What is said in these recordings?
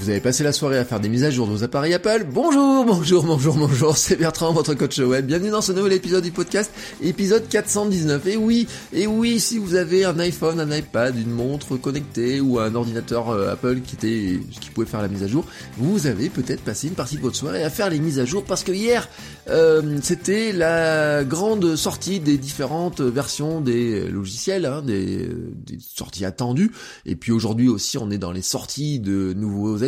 Vous avez passé la soirée à faire des mises à jour de vos appareils Apple Bonjour, bonjour, bonjour, bonjour, c'est Bertrand, votre coach web. Bienvenue dans ce nouvel épisode du podcast, épisode 419. Et oui, et oui, si vous avez un iPhone, un iPad, une montre connectée ou un ordinateur euh, Apple qui était, qui pouvait faire la mise à jour, vous avez peut-être passé une partie de votre soirée à faire les mises à jour parce que hier, euh, c'était la grande sortie des différentes versions des logiciels, hein, des, des sorties attendues. Et puis aujourd'hui aussi, on est dans les sorties de nouveaux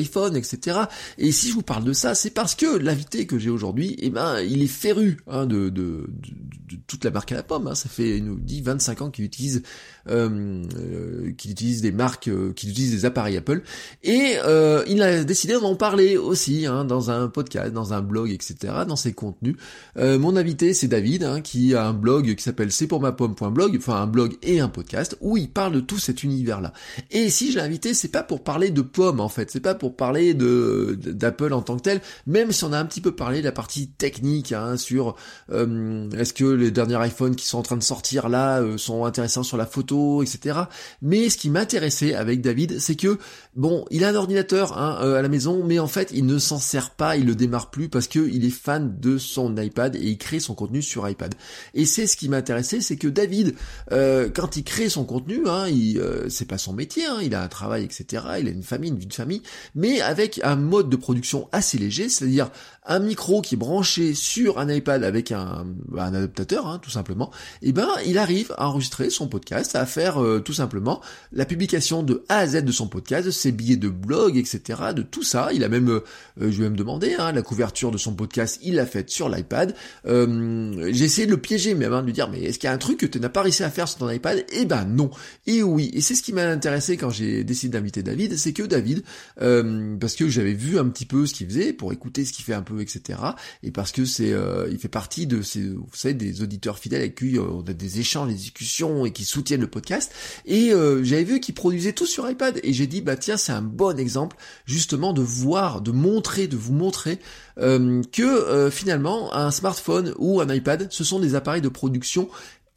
Et si je vous parle de ça, c'est parce que l'invité que j'ai aujourd'hui, eh ben, il est féru hein, de, de, de, toute la marque à la pomme. Hein. Ça fait, il nous dit 25 ans qu'il utilise, euh, euh, qu'il utilise des marques, euh, qu'il utilise des appareils Apple. Et euh, il a décidé d'en parler aussi hein, dans un podcast, dans un blog, etc. Dans ses contenus. Mon invité, c'est David, hein, qui a un blog qui s'appelle c'est pour ma pomme.blog, enfin un blog et un podcast où il parle de tout cet univers-là. Et si je l'ai invité, c'est pas pour parler de pommes en fait, c'est pas pour parler de d'Apple en tant que tel, même si on a un petit peu parlé de la partie technique hein, sur euh, est-ce que les derniers iPhones qui sont en train de sortir là euh, sont intéressants sur la photo, etc. Mais ce qui m'intéressait avec David, c'est que bon, il a un ordinateur hein, euh, à la maison, mais en fait il ne s'en sert pas, il le démarre plus parce que il est fan de son iPad et il crée son contenu sur iPad. Et c'est ce qui m'intéressait, c'est que David, euh, quand il crée son contenu, hein, euh, c'est pas son métier, hein, il a un travail, etc. Il a une famille, une vie de famille, mais avec un mode de production assez léger, c'est-à-dire un micro qui est branché sur un iPad avec un, un adaptateur, hein, tout simplement, et ben il arrive à enregistrer son podcast, à faire euh, tout simplement la publication de A à Z de son podcast, ses billets de blog, etc. De tout ça. Il a même, euh, je lui ai même demandé, hein, la couverture de son podcast, il l'a faite sur l'iPad. Euh, j'ai essayé de le piéger même, hein, de lui dire, mais est-ce qu'il y a un truc que tu n'as pas réussi à faire sur ton iPad? Eh ben non. Et oui. Et c'est ce qui m'a intéressé quand j'ai décidé d'inviter David, c'est que David, euh, parce que j'avais vu un petit peu ce qu'il faisait pour écouter ce qu'il fait un peu, etc. Et parce que c'est, euh, il fait partie de ces, vous savez, des auditeurs fidèles avec qui euh, on a des échanges, des discussions et qui soutiennent le podcast. Et euh, j'avais vu qu'il produisait tout sur iPad et j'ai dit bah tiens c'est un bon exemple justement de voir, de montrer, de vous montrer euh, que finalement un smartphone ou un iPad ce sont des appareils de production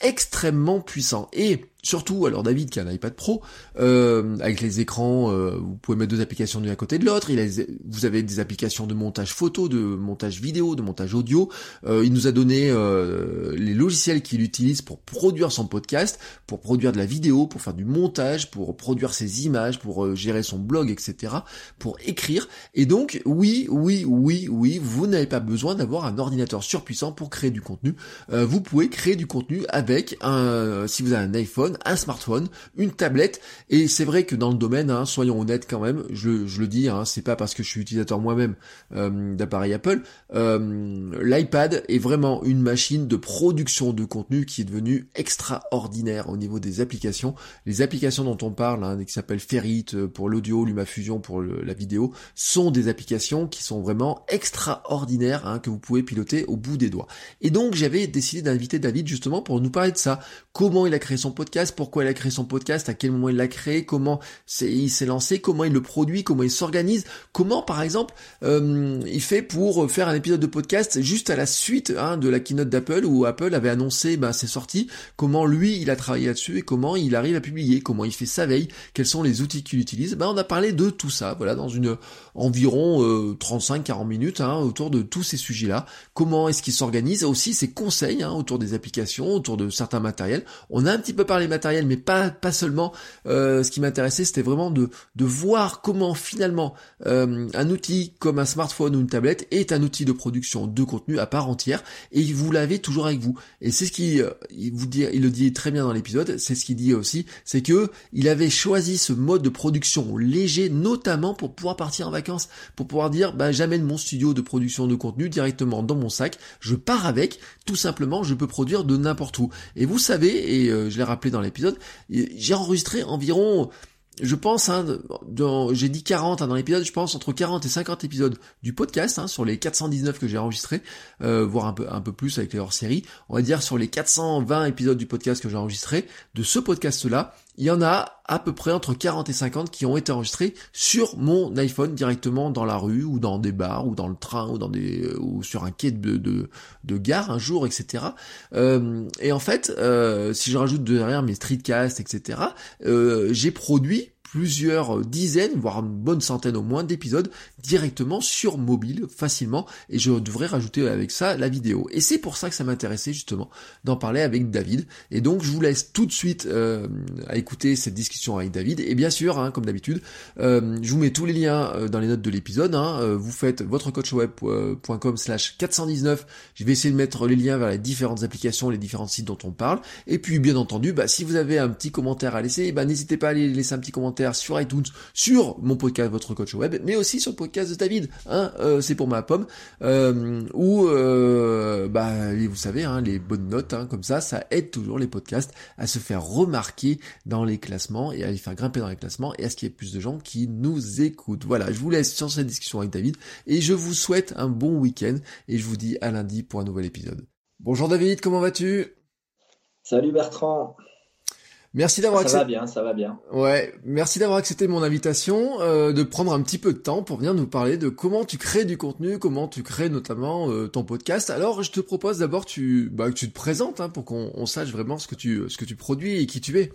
extrêmement puissants et Surtout, alors David qui a un iPad Pro, euh, avec les écrans, euh, vous pouvez mettre deux applications l'une à côté de l'autre. Vous avez des applications de montage photo, de montage vidéo, de montage audio. Euh, il nous a donné les logiciels qu'il utilise pour produire son podcast, pour produire de la vidéo, pour faire du montage, pour produire ses images, pour gérer son blog, etc., pour écrire. Et donc, oui, oui, oui, oui, vous n'avez pas besoin d'avoir un ordinateur surpuissant pour créer du contenu. Vous pouvez créer du contenu avec un, si vous avez un iPhone un smartphone, une tablette, et c'est vrai que dans le domaine, hein, soyons honnêtes quand même, je, le dis, hein, c'est pas parce que je suis utilisateur moi-même euh, d'appareil Apple, euh, l'iPad est vraiment une machine de production de contenu qui est devenue extraordinaire au niveau des applications. Les applications dont on parle, hein, qui s'appellent Ferrit euh, pour l'audio, LumaFusion pour la vidéo, sont des applications qui sont vraiment extraordinaires, hein, que vous pouvez piloter au bout des doigts. Et donc j'avais décidé d'inviter David justement pour nous parler de ça, comment il a créé son podcast, pourquoi il a créé son podcast, à quel moment il l'a créé, comment il s'est lancé, comment il le produit, comment il s'organise, comment par exemple euh, il fait pour faire un épisode de podcast juste à la suite hein, de la keynote d'Apple où Apple avait annoncé ben, ses sorties, comment lui il a travaillé là-dessus et comment il arrive à publier, comment il fait sa veille, quels sont les outils qu'il utilise. Ben, on a parlé de tout ça, voilà, dans une environ euh, 35-40 minutes hein, autour de tous ces sujets-là. Comment est-ce qu'il s'organise, aussi ses conseils hein, autour des applications, autour de certains matériels. On a un petit peu parlé matériel, mais pas pas seulement. Euh, ce qui m'intéressait, c'était vraiment de de voir comment finalement euh, un outil comme un smartphone ou une tablette est un outil de production de contenu à part entière, et vous l'avez toujours avec vous. Et c'est ce qui euh, il dit, le dit très bien dans l'épisode. C'est ce qu'il dit aussi, c'est que il avait choisi ce mode de production léger, notamment pour pouvoir partir en vacances, pour pouvoir dire, bah j'amène mon studio de production de contenu directement dans mon sac, je pars avec, tout simplement, je peux produire de n'importe où. Et vous savez, et je l'ai rappelé dans l'épisode, j'ai enregistré environ je pense, hein, j'ai dit 40 hein, dans l'épisode, je pense entre 40 et 50 épisodes du podcast, hein, sur les 419 que j'ai enregistrés, euh, voire un peu, un peu plus avec les hors-séries, on va dire sur les 420 épisodes du podcast que j'ai enregistré, de ce podcast-là, il y en a à peu près entre 40 et 50 qui ont été enregistrés sur mon iPhone directement dans la rue ou dans des bars ou dans le train ou dans des ou sur un quai de gare un jour etc. Euh, et en fait, euh, si je rajoute derrière mes streetcasts etc. Euh, j'ai produit plusieurs dizaines, voire une bonne centaine au moins d'épisodes directement sur mobile facilement et je devrais rajouter avec ça la vidéo. Et c'est pour ça que ça m'intéressait justement d'en parler avec David. Et donc je vous laisse tout de suite euh, à écouter cette discussion avec David. Et bien sûr, hein, comme d'habitude, euh, je vous mets tous les liens euh, dans les notes de l'épisode. Hein. vous faites votrecoachweb.com slash 419. Je vais essayer de mettre les liens vers les différentes applications, les différents sites dont on parle. Et puis bien entendu, bah, si vous avez un petit commentaire à laisser, bah, n'hésitez pas à aller laisser un petit commentaire sur iTunes, sur mon podcast Votre Coach Web, mais aussi sur le podcast de David, hein, euh, c'est pour ma pomme, euh, où, euh, bah, vous savez, hein, les bonnes notes, hein, comme ça, ça aide toujours les podcasts à se faire remarquer dans les classements et à les faire grimper dans les classements et à ce qu'il y ait plus de gens qui nous écoutent. Voilà, je vous laisse sur cette discussion avec David et je vous souhaite un bon week-end et je vous dis à lundi pour un nouvel épisode. Bonjour David, comment vas-tu? Salut Bertrand. Merci d'avoir accepté. Ça va bien, ça va bien. Ouais, merci d'avoir accepté mon invitation, euh, de prendre un petit peu de temps pour venir nous parler de comment tu crées du contenu, comment tu crées notamment euh, ton podcast. Alors, je te propose d'abord tu, bah, que tu te présentes hein, pour qu'on sache vraiment ce que tu, ce que tu produis et qui tu es.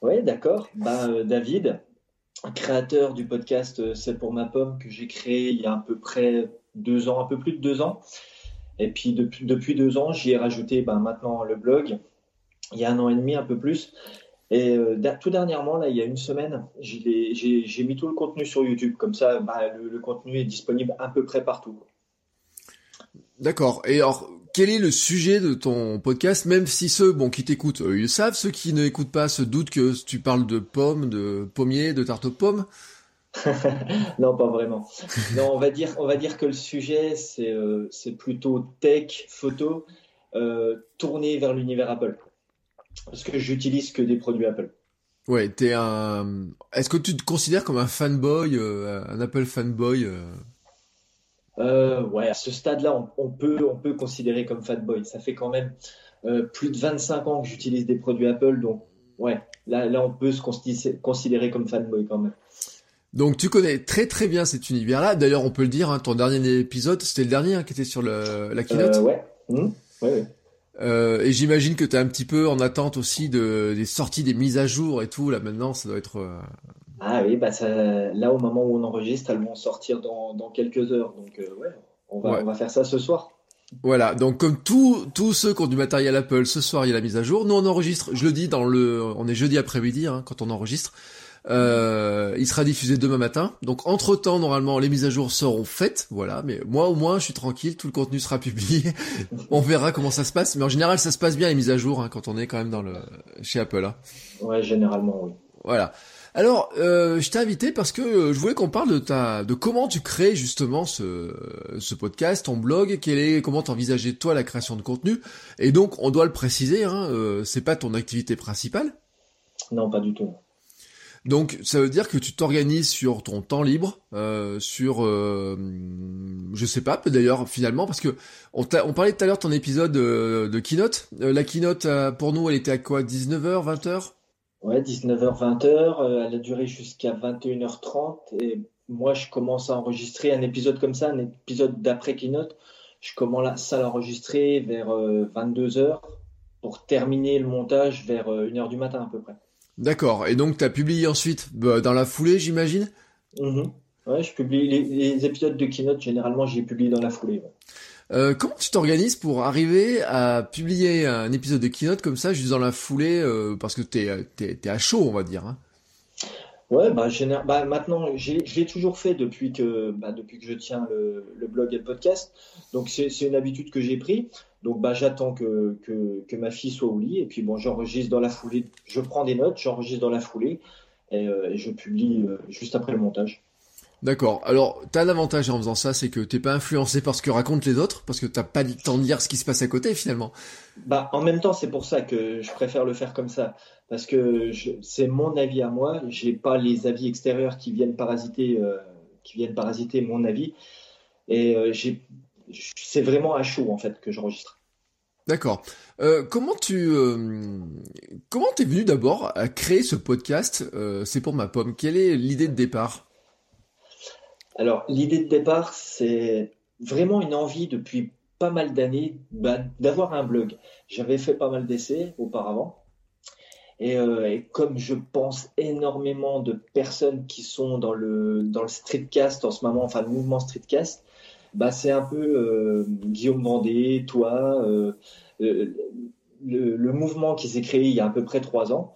Oui, d'accord. Bah, euh, David, créateur du podcast C'est pour ma pomme que j'ai créé il y a à peu près deux ans, un peu plus de deux ans. Et puis depuis, depuis deux ans, j'y ai rajouté bah, maintenant le blog il y a un an et demi, un peu plus. Et euh, tout dernièrement, là, il y a une semaine, j'ai mis tout le contenu sur YouTube. Comme ça, bah, le, contenu est disponible à peu près partout. D'accord. Et alors, quel est le sujet de ton podcast Même si ceux bon, qui t'écoutent, ils le savent. Ceux qui ne écoutent pas se doutent que tu parles de pommes, de pommiers, de tarte aux pommes? non, pas vraiment. Non, on va dire, on va dire que le sujet, c'est euh, plutôt tech, photo, euh, tourné vers l'univers Apple parce que j'utilise que des produits Apple. Ouais, t'es un. Est-ce que tu te considères comme un fanboy, euh, un Apple fanboy euh... Euh, Ouais, à ce stade-là, on, peut, on peut considérer comme fanboy. Ça fait quand même plus de 25 ans que j'utilise des produits Apple, donc ouais, là, là, on peut se considérer comme fanboy quand même. Donc tu connais très très bien cet univers-là. D'ailleurs, on peut le dire, hein, ton dernier épisode, c'était le dernier hein, qui était sur le, la keynote? ouais. Mmh. ouais. ouais. Euh, et j'imagine que tu es un petit peu en attente aussi de, des sorties, des mises à jour et tout. Là maintenant, ça doit être. Euh, ah oui, bah ça, là au moment où on enregistre, elles vont sortir dans, dans quelques heures. Donc euh, ouais, on va, on va faire ça ce soir. Voilà, donc comme tous tous ceux qui ont du matériel Apple, ce soir il y a la mise à jour. Nous on enregistre, je le dis dans le, on est jeudi après-midi hein, quand on enregistre. Euh, il sera diffusé demain matin. Donc entre temps, normalement, les mises à jour seront faites. Voilà. Mais moi, au moins, je suis tranquille. Tout le contenu sera publié. on verra comment ça se passe. Mais en général, ça se passe bien les mises à jour hein, quand on est quand même dans le chez Apple. Hein. Ouais, généralement, oui. Voilà. Alors, euh, je t'ai invité parce que euh, je voulais qu'on parle de ta, de comment tu crées justement ce, ce podcast, ton blog, quel est, comment t'envisageais toi la création de contenu? Et donc, on doit le préciser, hein, euh, c'est pas ton activité principale? Non, pas du tout. Donc ça veut dire que tu t'organises sur ton temps libre, euh, sur, euh, je sais pas, d'ailleurs finalement, parce que on, parlait tout à l'heure ton épisode de, de keynote. Euh, la keynote pour nous, elle était à quoi 19h, 20h Ouais, 19h, 20h. elle a duré jusqu'à 21h30 et moi je commence à enregistrer un épisode comme ça, un épisode d'après keynote. Je commence à l'enregistrer vers 22h pour terminer le montage vers 1h du matin à peu près. D'accord. Et donc, tu as publié ensuite bah, dans la foulée, j'imagine? Mm-hmm. Ouais, je publie les, épisodes de Keynote, généralement, j'ai publié dans la foulée. Euh, comment tu t'organises pour arriver à publier un épisode de Keynote comme ça, juste dans la foulée, euh, parce que t'es es, à chaud, on va dire hein? Ouais, bah, bah maintenant, je l'ai toujours fait depuis que, bah, depuis que je tiens le, le blog et le podcast. Donc, c'est une habitude que j'ai pris. Donc bah, j'attends que, que, ma fille soit au lit et puis bon, j'enregistre dans la foulée, je prends des notes, j'enregistre dans la foulée et, euh, je publie euh, juste après le montage. D'accord. Alors, t'as l'avantage en faisant ça, c'est que t'es pas influencé par ce que racontent les autres, parce que t'as pas le temps de lire ce qui se passe à côté finalement. Bah, en même temps, c'est pour ça que je préfère le faire comme ça, parce que c'est mon avis à moi. J'ai pas les avis extérieurs qui viennent parasiter, euh, qui viennent parasiter mon avis, et j'ai, c'est vraiment à chaud en fait que j'enregistre. D'accord. Euh, comment tu euh, comment t'es venu d'abord à créer ce podcast euh, C'est pour ma pomme. Quelle est l'idée de départ? Alors l'idée de départ, c'est vraiment une envie depuis pas mal d'années bah, d'avoir un blog. J'avais fait pas mal d'essais auparavant. Et, et, comme je pense énormément de personnes qui sont dans le, dans le streetcast en ce moment, enfin le mouvement streetcast, bah, c'est un peu euh, Guillaume Vendée, toi, euh, le, le, mouvement qui s'est créé il y a à peu près trois ans.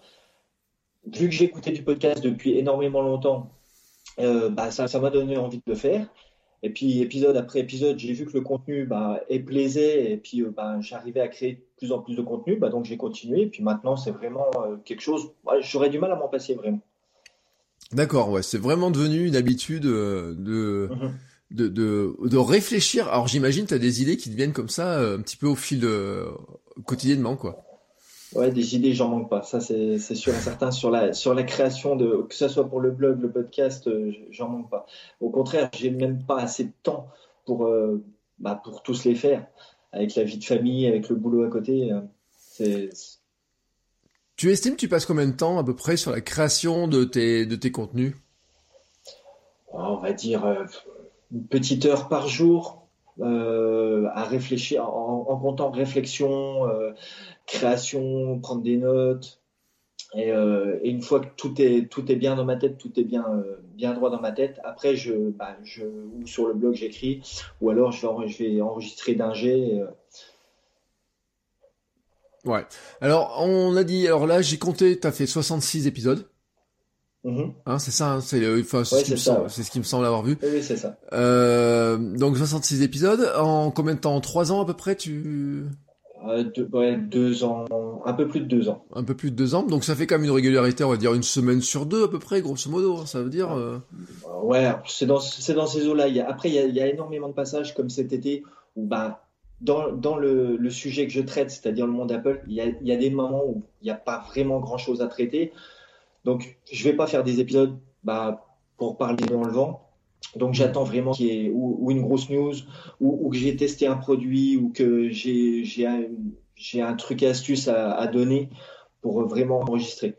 Vu que j'écoutais du podcast depuis énormément longtemps, euh, bah, ça, ça m'a donné envie de le faire. Et puis épisode après épisode, j'ai vu que le contenu bah, est plaisait et puis bah, j'arrivais à créer de plus en plus de contenu. Bah, donc j'ai continué. Et puis maintenant, c'est vraiment quelque chose. J'aurais du mal à m'en passer vraiment. D'accord, ouais, c'est vraiment devenu une habitude de. Mm-hmm de, de, de réfléchir. Alors j'imagine tu as des idées qui te viennent comme ça euh, un petit peu au fil de, quotidiennement quoi. Ouais, des idées, j'en manque pas. Ça, c'est sûr et certain. Sur la, sur la création, de, que ce soit pour le blog, le podcast, euh, j'en manque pas. Au contraire, j'ai même pas assez de temps pour, euh, bah, pour tous les faire. Avec la vie de famille, avec le boulot à côté. c'est tu estimes tu passes combien de temps à peu près sur la création de tes, de tes contenus? Oh, On va dire une petite heure par jour euh, à réfléchir, en, comptant réflexion, euh, création, prendre des notes. Euh, et, une fois que tout est, tout est bien dans ma tête, tout est bien, bien droit dans ma tête, après, je, bah, je, ou sur le blog, j'écris, ou alors je vais, je vais enregistrer d'un G. Ouais. Alors, on a dit, alors là, j'ai compté, tu as fait 66 épisodes. Mhm. Hein, c'est ça, hein, c'est enfin, ce, qui me semble avoir vu. Oui, c'est ça. Euh, donc 66 épisodes, en combien de temps? En 3 ans à peu près tu euh, deux, ouais, deux ans, un peu plus de deux ans. Un peu plus de deux ans, donc ça fait quand même une régularité, on va dire une semaine sur deux à peu près, grosso modo, hein, ça veut dire. Euh... Ouais, c'est dans, c'est dans ces eaux-là. Après, il y, a, il y, a, énormément de passages comme cet été où bah, dans, dans le, le sujet que je traite, c'est-à-dire le monde Apple, il y a, il y a des moments où il n'y a pas vraiment grand-chose à traiter. Donc, je vais pas faire des épisodes bah, pour parler dans le vent. Donc, j'attends vraiment qu'il y ait ou, une grosse news, ou, que j'ai testé un produit, ou que j'ai un, un truc astuce à donner pour vraiment enregistrer.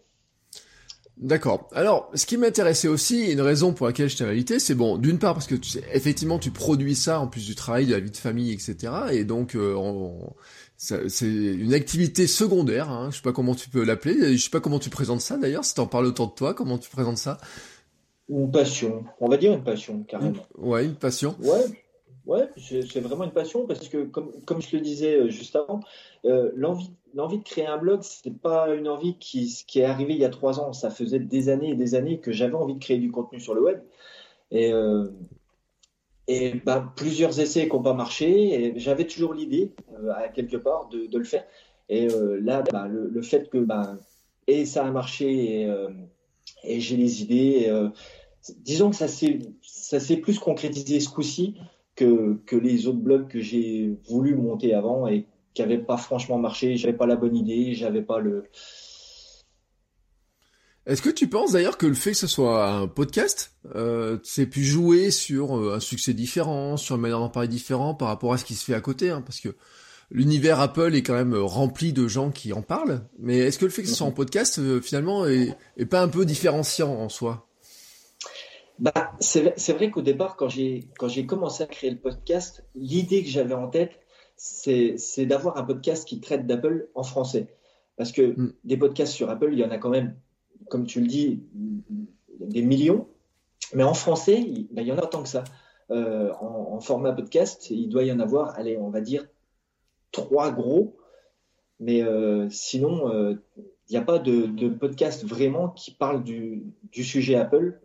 D'accord. Alors, ce qui m'intéressait aussi, une raison pour laquelle je t'ai invité, c'est bon, d'une part parce que tu, effectivement tu produis ça en plus du travail, de la vie de famille, etc. Et donc, euh, c'est une activité secondaire, hein, je sais pas comment tu peux l'appeler, je sais pas comment tu présentes ça d'ailleurs, si t'en parles autant de toi, comment tu présentes ça? Une passion, on va dire une passion, carrément. ouais, une passion. Ouais, ouais, c'est vraiment une passion parce que, comme, comme je le disais euh, juste avant, euh, l'envie de créer un blog, c'est pas une envie qui, qui est arrivée il y a trois ans, ça faisait des années et des années que j'avais envie de créer du contenu sur le web. Et, euh, et ben, plusieurs essais qui n'ont pas marché. J'avais toujours l'idée, quelque part, de, de, le faire. Et là, ben, le, le, fait que ben, et ça a marché et j'ai les idées. disons que ça s'est plus concrétisé ce coup-ci que, que les autres blogs que j'ai voulu monter avant et qui n'avaient pas franchement marché. J'avais pas la bonne idée, j'avais pas le est-ce que tu penses d'ailleurs que le fait que ce soit un podcast, euh, c'est pu jouer sur euh, un succès différent, sur une manière d'en parler différent par rapport à ce qui se fait à côté hein, Parce que l'univers Apple est quand même rempli de gens qui en parlent. Mais est-ce que le fait que ce soit en podcast, euh, finalement, est, pas un peu différenciant en soi? Bah, c'est vrai qu'au départ, quand j'ai commencé à créer le podcast, l'idée que j'avais en tête, c'est d'avoir un podcast qui traite d'Apple en français. Parce que hmm. des podcasts sur Apple, il y en a quand même comme tu le dis, des millions. Mais en français, il, ben, y en a autant que ça. Euh, en, format podcast, il doit y en avoir, allez, on va dire trois gros. Mais euh, sinon, euh, il n'y a pas de, podcast vraiment qui parle du, sujet Apple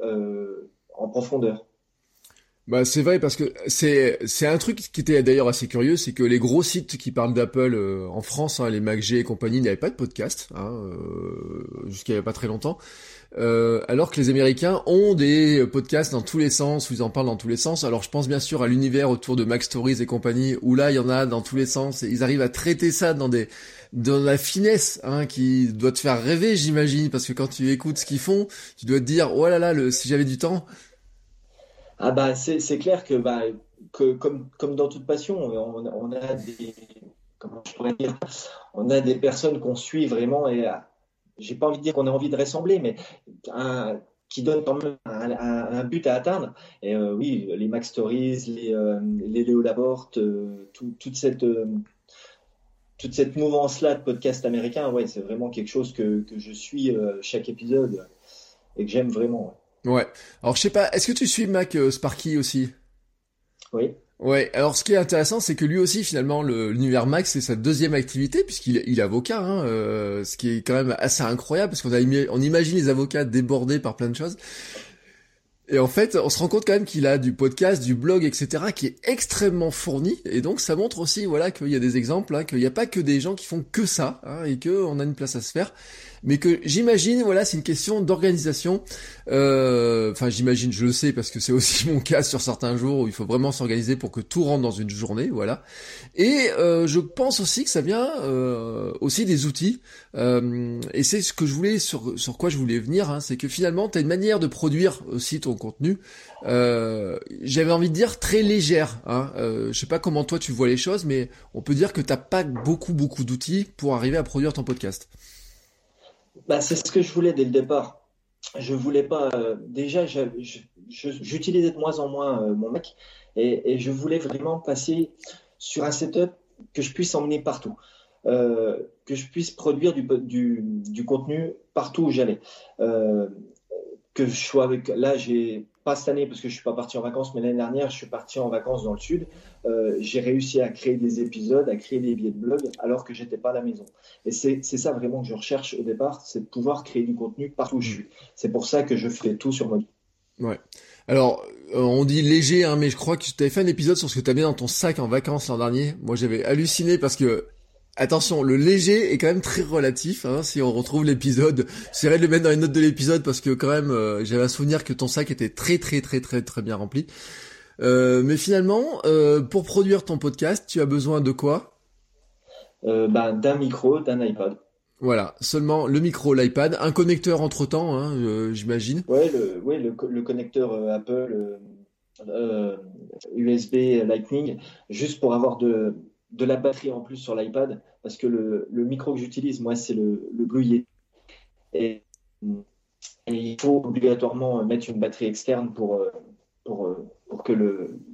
en profondeur. Bah c'est vrai parce que c'est c'est un truc qui était d'ailleurs assez curieux, c'est que les gros sites qui parlent d'Apple euh, en France, hein, les MacG et compagnie, n'avaient pas de podcast hein, euh, jusqu'à pas très longtemps. Euh, alors que les Américains ont des podcasts dans tous les sens, où ils en parlent dans tous les sens. Alors je pense bien sûr à l'univers autour de Mac Stories et compagnie, où là il y en a dans tous les sens, et ils arrivent à traiter ça dans des dans la finesse hein, qui doit te faire rêver, j'imagine, parce que quand tu écoutes ce qu'ils font, tu dois te dire oh là là, le, si j'avais du temps, ah bah c'est clair que, bah, que comme, dans toute passion, on, on, a des comment je pourrais dire, on a des personnes qu'on suit vraiment et euh, j'ai pas envie de dire qu'on a envie de ressembler, mais qui donnent quand même un, but à atteindre. Et euh, oui, les Max Stories, les, euh, les Léo Laporte, toute cette toute cette mouvance-là de podcast américain, ouais, c'est vraiment quelque chose que, je suis chaque épisode et que j'aime vraiment. Alors je sais pas, est-ce que tu suis Mac euh, Sparky aussi? Oui. Ouais, alors ce qui est intéressant, c'est que lui aussi, finalement, l'univers Mac, c'est sa deuxième activité, puisqu'il il est avocat, hein, euh, ce qui est quand même assez incroyable, parce qu'on on imagine les avocats débordés par plein de choses. Et en fait, on se rend compte quand même qu'il a du podcast, du blog, etc., qui est extrêmement fourni. Et donc, ça montre aussi, voilà, qu'il y a des exemples, hein, qu'il n'y a pas que des gens qui font que ça, hein, et qu'on a une place à se faire mais que j'imagine, voilà, c'est une question d'organisation. Euh, enfin, j'imagine, je le sais parce que c'est aussi mon cas sur certains jours où il faut vraiment s'organiser pour que tout rentre dans une journée, voilà. Et euh, je pense aussi que ça vient euh, aussi des outils. et c'est ce que je voulais sur sur quoi je voulais venir, hein, c'est que finalement, tu as une manière de produire aussi ton contenu. J'avais envie de dire très légère. Hein. je sais pas comment toi tu vois les choses, mais on peut dire que t'as pas beaucoup beaucoup d'outils pour arriver à produire ton podcast. Bah, c'est ce que je voulais dès le départ. Je voulais pas. Euh, déjà, j'utilisais de moins en moins euh, mon Mac et, je voulais vraiment passer sur un setup que je puisse emmener partout, euh, que je puisse produire du, du, du contenu partout où j'allais. Que je sois avec. Là, j'ai pas cette année parce que je suis pas parti en vacances, mais l'année dernière, je suis parti en vacances dans le sud. Euh, j'ai réussi à créer des épisodes, à créer des billets de blog alors que j'étais pas à la maison. Et c'est ça vraiment que je recherche au départ, c'est de pouvoir créer du contenu partout où je suis. C'est pour ça que je fais tout sur mobile. Ouais. Alors, euh, on dit léger, hein, mais je crois que tu avais fait un épisode sur ce que tu mis dans ton sac en vacances l'an dernier. Moi, j'avais halluciné parce que Attention, le léger est quand même très relatif. Hein, si on retrouve l'épisode, j'essaierai de le mettre dans les notes de l'épisode parce que quand même, euh, j'avais un souvenir que ton sac était très très très très très bien rempli. Euh, mais finalement, euh, pour produire ton podcast, tu as besoin de quoi? Bah, D'un micro, d'un iPad. Voilà, seulement le micro, l'iPad, un connecteur entre temps, hein, j'imagine. Ouais, le, ouais, le, connecteur Apple USB Lightning, juste pour avoir de, de la batterie en plus sur l'iPad, parce que le, micro que j'utilise, moi, c'est le, le Blue Et, il faut obligatoirement mettre une batterie externe pour, euh, pour, euh, pour que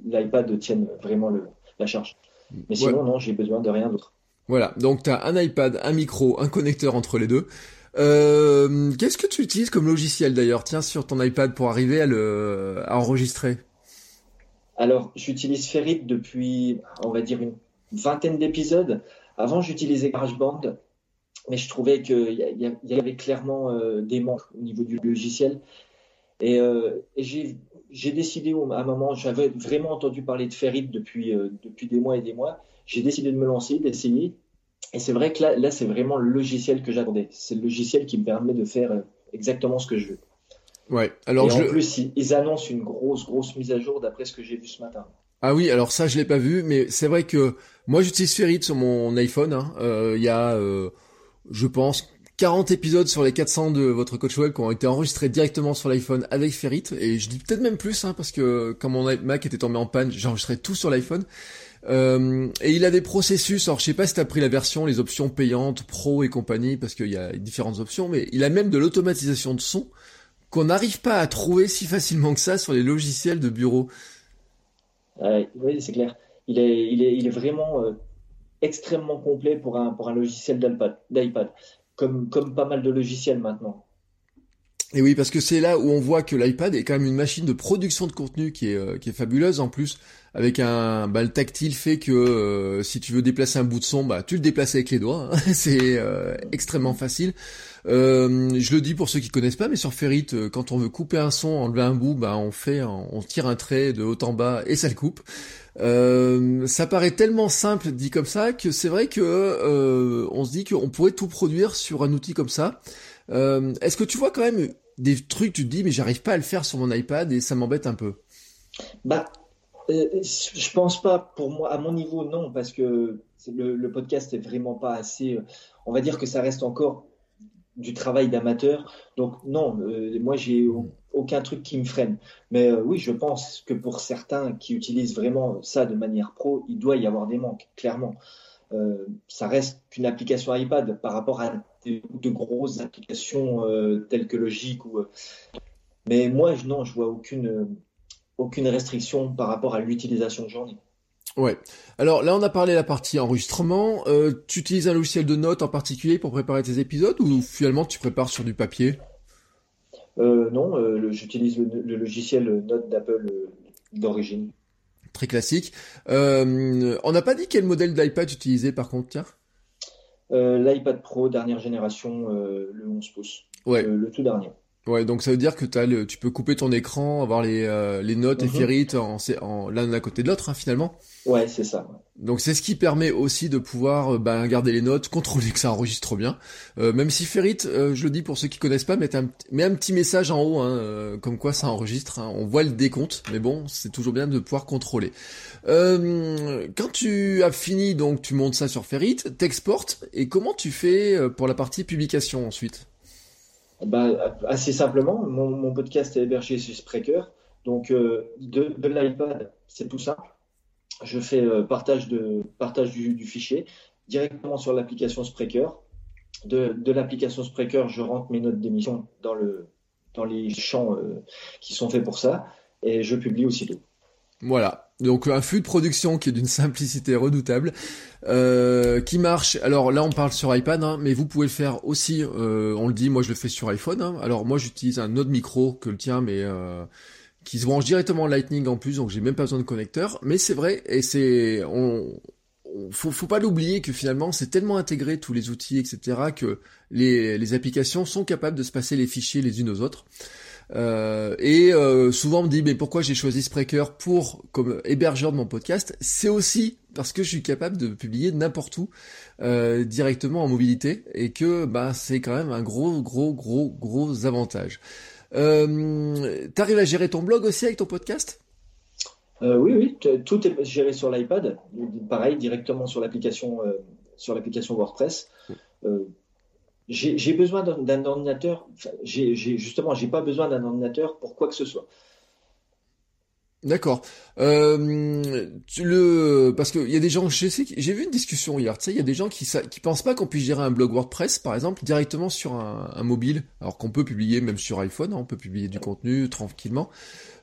l'iPad tienne vraiment le, la charge. Mais sinon, non, j'ai besoin de rien d'autre. Voilà, donc tu as un iPad, un micro, un connecteur entre les deux. Euh, qu'est-ce que tu utilises comme logiciel d'ailleurs, tiens, sur ton iPad pour arriver à, le, à enregistrer? Alors, j'utilise Ferrit depuis, on va dire, une vingtaine d'épisodes. Avant, j'utilisais GarageBand, mais je trouvais qu'il y, y, avait clairement euh, des manques au niveau du logiciel. Et, euh, j'ai décidé, à un moment, j'avais vraiment entendu parler de Ferrit depuis, euh, depuis des mois et des mois. J'ai décidé de me lancer, d'essayer. Et c'est vrai que là, là c'est vraiment le logiciel que j'attendais. C'est le logiciel qui me permet de faire exactement ce que je veux. Ouais. Alors et en plus, ils annoncent une grosse, grosse mise à jour d'après ce que j'ai vu ce matin. Ah oui, alors ça je l'ai pas vu, mais c'est vrai que moi j'utilise Ferrit sur mon iPhone. Hein. Euh, il y a, euh, je pense, 40 épisodes sur les 400 de votre coach web qui ont été enregistrés directement sur l'iPhone avec Ferrit. Et je dis peut-être même plus, hein, parce que quand mon Mac était tombé en panne, j'ai enregistré tout sur l'iPhone. Euh, et il a des processus, alors je sais pas si t'as pris la version, les options payantes, pro et compagnie, parce qu'il y a différentes options, mais il a même de l'automatisation de son qu'on n'arrive pas à trouver si facilement que ça sur les logiciels de bureau oui, c'est clair. Il est, vraiment euh, extrêmement complet pour un, logiciel d'iPad, comme, pas mal de logiciels maintenant. Et oui, parce que c'est là où on voit que l'iPad est quand même une machine de production de contenu qui est, euh, qui est fabuleuse en plus, avec un bah, le tactile fait que euh, si tu veux déplacer un bout de son, bah tu le déplaces avec les doigts, hein. c'est euh, extrêmement facile. je le dis pour ceux qui connaissent pas, mais sur Ferrit, quand on veut couper un son, enlever un bout, bah on fait, on tire un trait de haut en bas et ça le coupe. ça paraît tellement simple dit comme ça que c'est vrai que on se dit qu'on pourrait tout produire sur un outil comme ça. Euh, est-ce que tu vois quand même des trucs, tu te dis, mais j'arrive pas à le faire sur mon iPad et ça m'embête un peu? Bah, euh, je pense pas, pour moi, à mon niveau, non, parce que le, podcast est vraiment pas assez. Euh, on va dire que ça reste encore du travail d'amateur. Donc, non, moi, j'ai aucun truc qui me freine. Mais oui, je pense que pour certains qui utilisent vraiment ça de manière pro, il doit y avoir des manques, clairement. ça reste qu'une application iPad par rapport à de grosses applications euh, telles que Logic. Euh, mais moi, non, je vois aucune, aucune restriction par rapport à l'utilisation j'en ai. Ouais. Alors là, on a parlé de la partie enregistrement. Euh, tu utilises un logiciel de notes en particulier pour préparer tes épisodes ou finalement tu prépares sur du papier? Non, j'utilise le, logiciel Note d'Apple d'origine. Très classique. on n'a pas dit quel modèle d'iPad tu utilisais par contre, tiens euh, L'iPad Pro dernière génération, euh, le 11 pouces. Ouais. le tout dernier. Ouais, donc ça veut dire que as le, tu peux couper ton écran, avoir les, euh, les notes et mhm. en, en l'un à côté de l'autre, hein, finalement. Ouais, c'est ça. Donc c'est ce qui permet aussi de pouvoir euh, bah, garder les notes, contrôler que ça enregistre bien. Euh, même si Ferrit, je le dis pour ceux qui connaissent pas, met un, met un petit message en haut, hein, comme quoi ça enregistre. Hein. On voit le décompte, mais bon, c'est toujours bien de pouvoir contrôler. quand tu as fini, donc tu montes ça sur Ferrit, t'exportes, et comment tu fais pour la partie publication ensuite? Bah, Assez simplement, mon, podcast est hébergé sur Spreaker. Donc, euh, de, l'iPad, c'est tout simple. Je fais euh, partage, de, partage du, fichier directement sur l'application Spreaker. De, de l'application Spreaker, je rentre mes notes d'émission dans, le, dans les champs euh, qui sont faits pour ça et je publie aussitôt. Voilà. Donc un flux de production qui est d'une simplicité redoutable, euh, qui marche. Alors là on parle sur iPad, hein, mais vous pouvez le faire aussi. Euh, on le dit, moi je le fais sur iPhone. Hein. Alors moi j'utilise un autre micro que le tien, mais euh, qui se branche directement en Lightning en plus, donc j'ai même pas besoin de connecteur. Mais c'est vrai et c'est on, faut, pas l'oublier que finalement c'est tellement intégré tous les outils etc que les, les applications sont capables de se passer les fichiers les unes aux autres. Euh, et euh, souvent on me dit mais pourquoi j'ai choisi Spreaker pour comme hébergeur de mon podcast? C'est aussi parce que je suis capable de publier n'importe où euh, directement en mobilité et que bah c'est quand même un gros gros gros gros avantage. Euh, T'arrives à gérer ton blog aussi avec ton podcast? Oui oui, tout est géré sur l'iPad, pareil directement sur l'application sur l'application WordPress j'ai besoin d'un ordinateur. J'ai justement, j'ai pas besoin d'un ordinateur pour quoi que ce soit. D'accord. Euh, le parce qu'il y a des gens, j'ai vu une discussion hier. Tu sais, il y a des gens qui pensent pas qu'on puisse gérer un blog WordPress, par exemple, directement sur un, mobile, alors qu'on peut publier même sur iPhone. Hein, on peut publier du contenu tranquillement.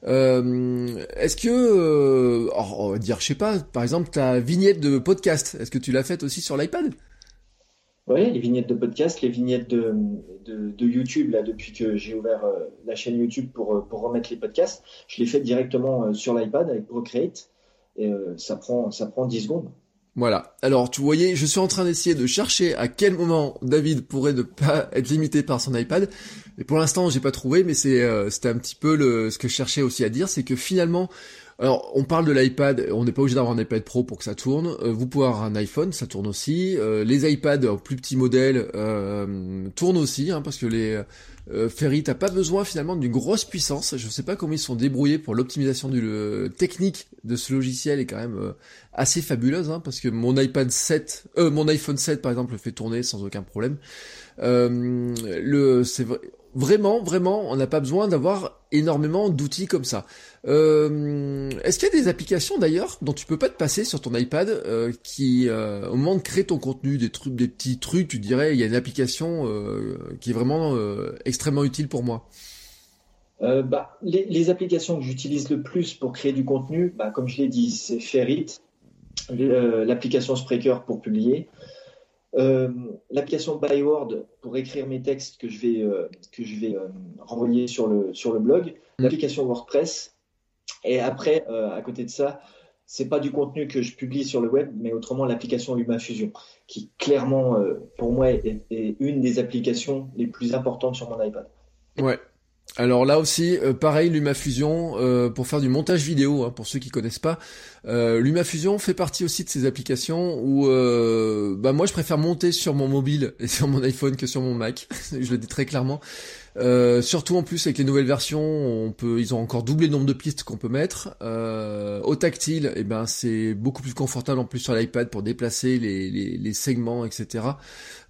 Euh, est-ce que, euh, on va dire, je sais pas, par exemple, ta vignette de podcast, est-ce que tu l'as faite aussi sur l'iPad? Oui, les vignettes de podcast, les vignettes de, de, YouTube, là, depuis que j'ai ouvert euh, la chaîne YouTube pour, euh, pour remettre les podcasts, je les fais directement euh, sur l'iPad avec Procreate et ça, prend, ça prend 10 secondes. Voilà. Alors, tu voyais, je suis en train d'essayer de chercher à quel moment David pourrait ne pas être limité par son iPad. Et pour l'instant, j'ai pas trouvé, mais c'est, c'était un petit peu le, ce que je cherchais aussi à dire, c'est que finalement, alors, on parle de l'iPad, on n'est pas obligé d'avoir un iPad Pro pour que ça tourne. Euh, vous pouvez avoir un iPhone, ça tourne aussi. Euh, les iPads en plus petits modèles euh, tournent aussi, hein, parce que les Ferry, t'as pas besoin finalement d'une grosse puissance. Je sais pas comment ils sont débrouillés pour l'optimisation du technique de ce logiciel est quand même assez fabuleuse, hein, parce que mon iPad 7, mon iPhone 7 par exemple le fait tourner sans aucun problème. Vraiment, vraiment, on n'a pas besoin d'avoir énormément d'outils comme ça. Euh, est-ce qu'il y a des applications d'ailleurs dont tu peux pas te passer sur ton iPad euh, qui, euh, au moment de créer ton contenu, des trucs, petits trucs, tu dirais, il y a une application qui est vraiment extrêmement utile pour moi? Bah, les, applications que j'utilise le plus pour créer du contenu, bah, comme je l'ai dit, c'est Ferrit, l'application Spreaker pour publier. L'application Byword pour écrire mes textes que je vais, que je vais renvoyer sur le, sur le blog, mm. l'application WordPress, et après, à côté de ça, c'est pas du contenu que je publie sur le web, mais autrement l'application LumaFusion, qui clairement, pour moi, est, est, une des applications les plus importantes sur mon iPad. Ouais, alors là aussi, euh, pareil, LumaFusion euh, pour faire du montage vidéo, hein, pour ceux qui connaissent pas. Euh, LumaFusion fait partie aussi de ces applications où, euh, bah moi, je préfère monter sur mon mobile et sur mon iPhone que sur mon Mac. je le dis très clairement. Euh, surtout en plus avec les nouvelles versions, on peut, ils ont encore doublé le nombre de pistes qu'on peut mettre. Euh, au tactile, eh ben c'est beaucoup plus confortable en plus sur l'iPad pour déplacer les, les, les segments, etc.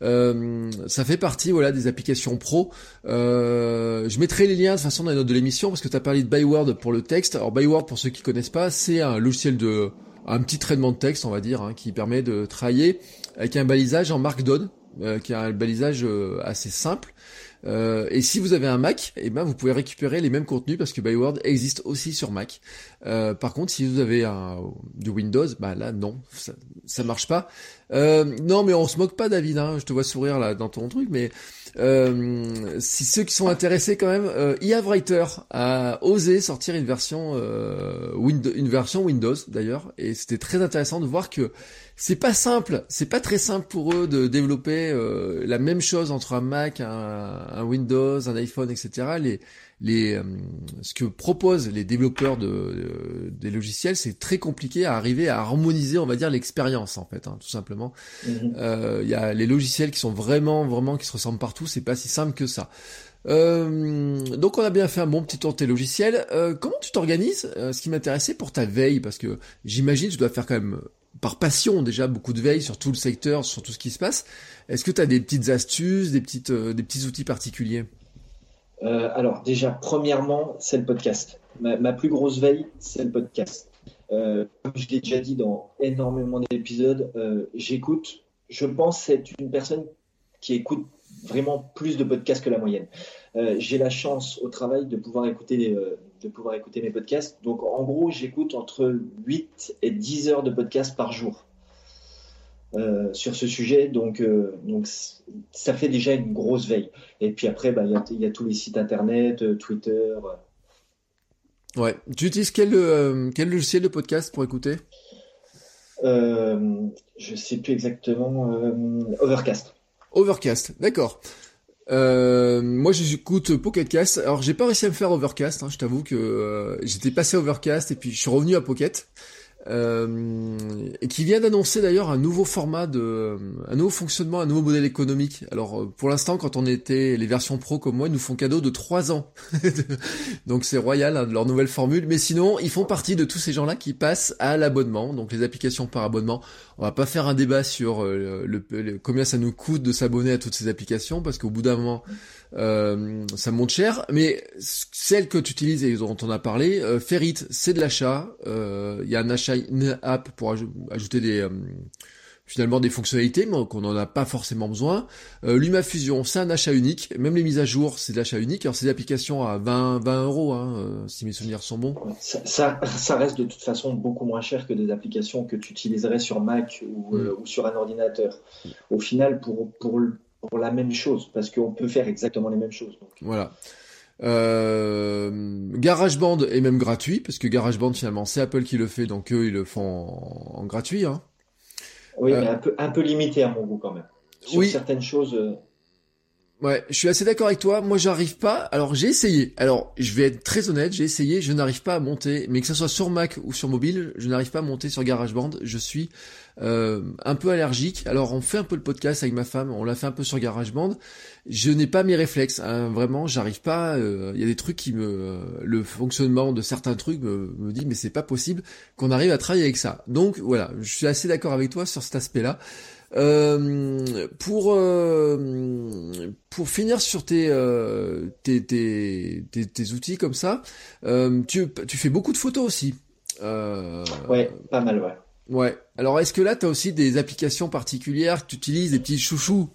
Euh, ça fait partie voilà des applications pro. Euh, je mettrai les liens de toute façon dans les notes de l'émission parce que tu as parlé de Byword pour le texte. Alors Byword pour ceux qui connaissent pas, c'est un logiciel de un petit traitement de texte, on va dire, hein, qui permet de travailler avec un balisage en Markdown, euh, qui a un balisage assez simple. Euh, et si vous avez un Mac, eh ben vous pouvez récupérer les mêmes contenus parce que Byword existe aussi sur Mac. Euh, par contre, si vous avez un, du Windows, bah là non, ça, ça marche pas. Euh, non, mais on se moque pas, David. Hein, je te vois sourire là dans ton truc, mais euh, si ceux qui sont intéressés quand même, euh, Writer a osé sortir une version euh, une version Windows d'ailleurs, et c'était très intéressant de voir que c'est pas simple, c'est pas très simple pour eux de développer euh, la même chose entre un Mac, un, un, Windows, un iPhone, etc. Les, les, euh, ce que proposent les développeurs de, euh, des logiciels, c'est très compliqué à arriver à harmoniser, on va dire, l'expérience en fait, hein, tout simplement. Il y a les logiciels qui sont vraiment, vraiment, qui se ressemblent partout. C'est pas si simple que ça. Euh, donc on a bien fait un bon petit tour de tes logiciels. Euh, comment tu t'organises Ce qui m'intéressait pour ta veille, parce que j'imagine tu dois faire quand même par passion déjà beaucoup de veille sur tout le secteur, sur tout ce qui se passe. Est-ce que tu as des petites astuces, des, petites, euh, des petits outils particuliers? Euh, Alors déjà, premièrement, c'est le podcast. Ma, plus grosse veille, c'est le podcast. Euh, comme je l'ai déjà dit dans énormément d'épisodes, j'écoute, je pense être une personne qui écoute vraiment plus de podcasts que la moyenne. J'ai la chance au travail de pouvoir écouter de pouvoir écouter mes podcasts. Donc en gros, j'écoute entre 8 et 10 heures de podcasts par jour euh, sur ce sujet. Donc, euh, donc ça fait déjà une grosse veille. Et puis après, bah, il y, a tous les sites internet, euh, Twitter. Ouais. Tu utilises quel, quel logiciel de podcast pour écouter? Je sais plus exactement. Overcast. Overcast, d'accord. Euh, moi j'écoute Pocket Cast. Alors j'ai pas réussi à me faire Overcast. Hein, je t'avoue que euh, j'étais passé Overcast et puis je suis revenu à Pocket. Euh, et qui vient d'annoncer d'ailleurs un nouveau format de, un nouveau fonctionnement, un nouveau modèle économique. Alors euh, pour l'instant, quand on était les versions pro comme moi, ils nous font cadeau de 3 ans. donc c'est royal hein, leur nouvelle formule. Mais sinon, ils font partie de tous ces gens-là qui passent à l'abonnement, donc les applications par abonnement. On va pas faire un débat sur euh, le, combien ça nous coûte de s'abonner à toutes ces applications, parce qu'au bout d'un moment, euh, ça monte cher, mais celle que tu utilises et dont on a parlé, euh, Ferrit, c'est de l'achat. Euh, il y a un achat une app pour ajouter des euh, finalement des fonctionnalités, mais qu'on n'en a pas forcément besoin. Euh, LumaFusion, c'est un achat unique. Même les mises à jour, c'est de l'achat unique. Alors c'est des applications à 20, 20 euros, hein, si mes souvenirs sont bons. Ça, ça, ça, reste de toute façon beaucoup moins cher que des applications que tu utiliserais sur Mac ou, mm. ou sur un ordinateur. Au final, pour, pour pour la même chose, parce qu'on peut faire exactement les mêmes choses. Voilà. Euh, GarageBand est même gratuit, parce que GarageBand finalement c'est Apple qui le fait, donc eux ils le font en, gratuit. Hein. Oui, mais euh, un peu, un peu limité à mon goût quand même. Sur oui. certaines choses. Euh, ouais, je suis assez d'accord avec toi. Moi, j'arrive pas. Alors, j'ai essayé. Alors, je vais être très honnête. J'ai essayé. Je n'arrive pas à monter. Mais que ce soit sur Mac ou sur mobile, je n'arrive pas à monter sur GarageBand. Je suis euh, un peu allergique. Alors on fait un peu le podcast avec ma femme, on l'a fait un peu sur GarageBand. Je n'ai pas mes réflexes, hein, vraiment, j'arrive pas. Euh, il y a des trucs qui me, le fonctionnement de certains trucs me, me dit mais c'est pas possible qu'on arrive à travailler avec ça. Donc voilà, je suis assez d'accord avec toi sur cet aspect-là. Euh, pour euh, pour finir sur tes, euh, tes, tes, tes, tes, outils comme ça, tu, tu fais beaucoup de photos aussi. ouais, pas mal, ouais. Ouais. Alors, est-ce que là, tu as aussi des applications particulières? Que tu utilises, des petits chouchous?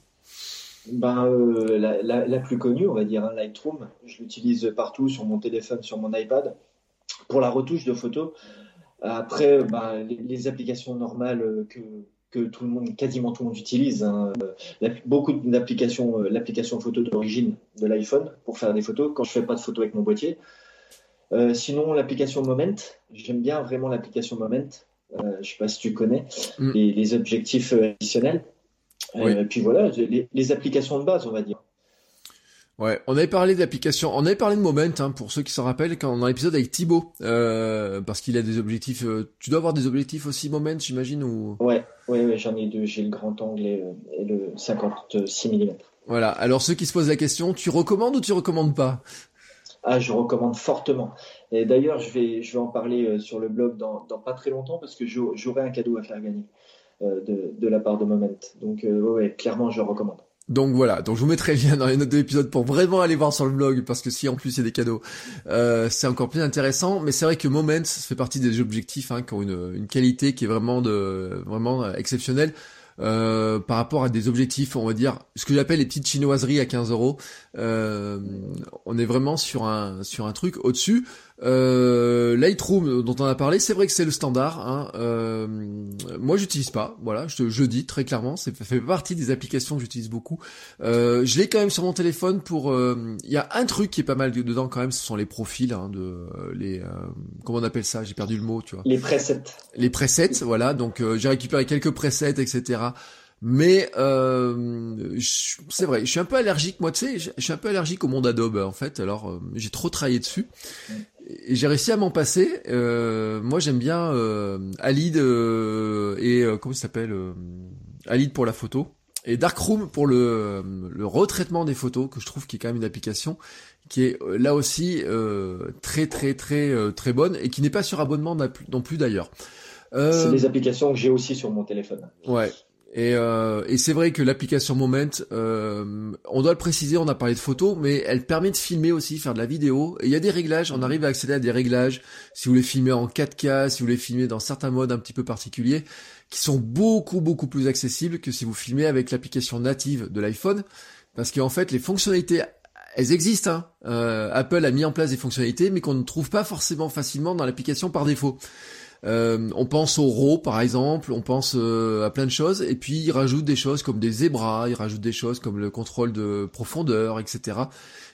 Ben, euh, la, plus connue, on va dire, hein, Lightroom. Je l'utilise partout, sur mon téléphone, sur mon iPad, pour la retouche de photos. Après, ben, les, applications normales que, que tout le monde, quasiment tout le monde utilise. Hein. Beaucoup d'applications, euh, l'application photo d'origine de l'iPhone pour faire des photos quand je fais pas de photos avec mon boîtier. Euh, sinon, l'application Moment, j'aime bien vraiment l'application Moment. Euh, je sais pas si tu connais mm. les, objectifs additionnels. et puis voilà, les applications de base, on va dire. Ouais, on avait parlé d'application, on avait parlé de Moment, hein, pour ceux qui s'en rappellent, quand dans l'épisode avec Thibaut, euh, parce qu'il a des objectifs. Euh, tu dois avoir des objectifs aussi Moment, j'imagine ou? Ouais, ouais, ouais j'en ai deux. J'ai le grand angle et, et, le 56 mm. Voilà. Alors ceux qui se posent la question, tu recommandes ou tu recommandes pas? Ah, je recommande fortement. Et d'ailleurs, je vais, je vais en parler euh, sur le blog dans, dans pas très longtemps parce que j'aurai un cadeau à faire gagner euh, de, de la part de Moment. Donc, euh, ouais, clairement, je recommande. Donc voilà, donc je vous mettrai le lien dans les notes de l'épisode pour vraiment aller voir sur le blog, parce que si en plus il y a des cadeaux, euh, c'est encore plus intéressant. Mais c'est vrai que Moments ça fait partie des objectifs hein, qui ont une, une qualité qui est vraiment de vraiment exceptionnelle. Euh, par rapport à des objectifs, on va dire, ce que j'appelle les petites chinoiseries à 15 euros. Euh, on est vraiment sur un sur un truc au-dessus. Euh, Lightroom dont on a parlé, c'est vrai que c'est le standard. Hein. Euh, moi, j'utilise pas. Voilà, je, je dis très clairement, c'est fait partie des applications que j'utilise beaucoup. Euh, je l'ai quand même sur mon téléphone pour. Euh, il y a un truc qui est pas mal dedans quand même, ce sont les profils hein, de les. comment on appelle ça J'ai perdu le mot, tu vois. Les presets. Les presets, voilà. Donc j'ai récupéré quelques presets, etc. Mais euh, c'est vrai, je suis un peu allergique, moi, tu sais, je suis un peu allergique au monde Adobe, en fait. Alors, j'ai trop travaillé dessus et j'ai réussi à m'en passer. Euh, moi, j'aime bien euh, Alid euh, et euh, comment il s'appelle euh, Alid pour la photo et Darkroom pour le, le retraitement des photos que je trouve qui est quand même une application qui est là aussi très très très très bonne et qui n'est pas sur abonnement non plus d'ailleurs. C'est des applications que j'ai aussi sur mon téléphone. Ouais. Et, euh, et c'est vrai que l'application Moment, euh, on doit le préciser, on a parlé de photos, mais elle permet de filmer aussi, faire de la vidéo. Et il y a des réglages, on arrive à accéder à des réglages, si vous voulez filmer en 4K, si vous voulez filmer dans certains modes un petit peu particuliers, qui sont beaucoup beaucoup plus accessibles que si vous filmez avec l'application native de l'iPhone. Parce qu'en fait, les fonctionnalités, elles existent. Hein. Euh, Apple a mis en place des fonctionnalités, mais qu'on ne trouve pas forcément facilement dans l'application par défaut. Euh, on pense au RAW par exemple, on pense euh, à plein de choses, et puis il rajoute des choses comme des zébras, il rajoute des choses comme le contrôle de profondeur, etc.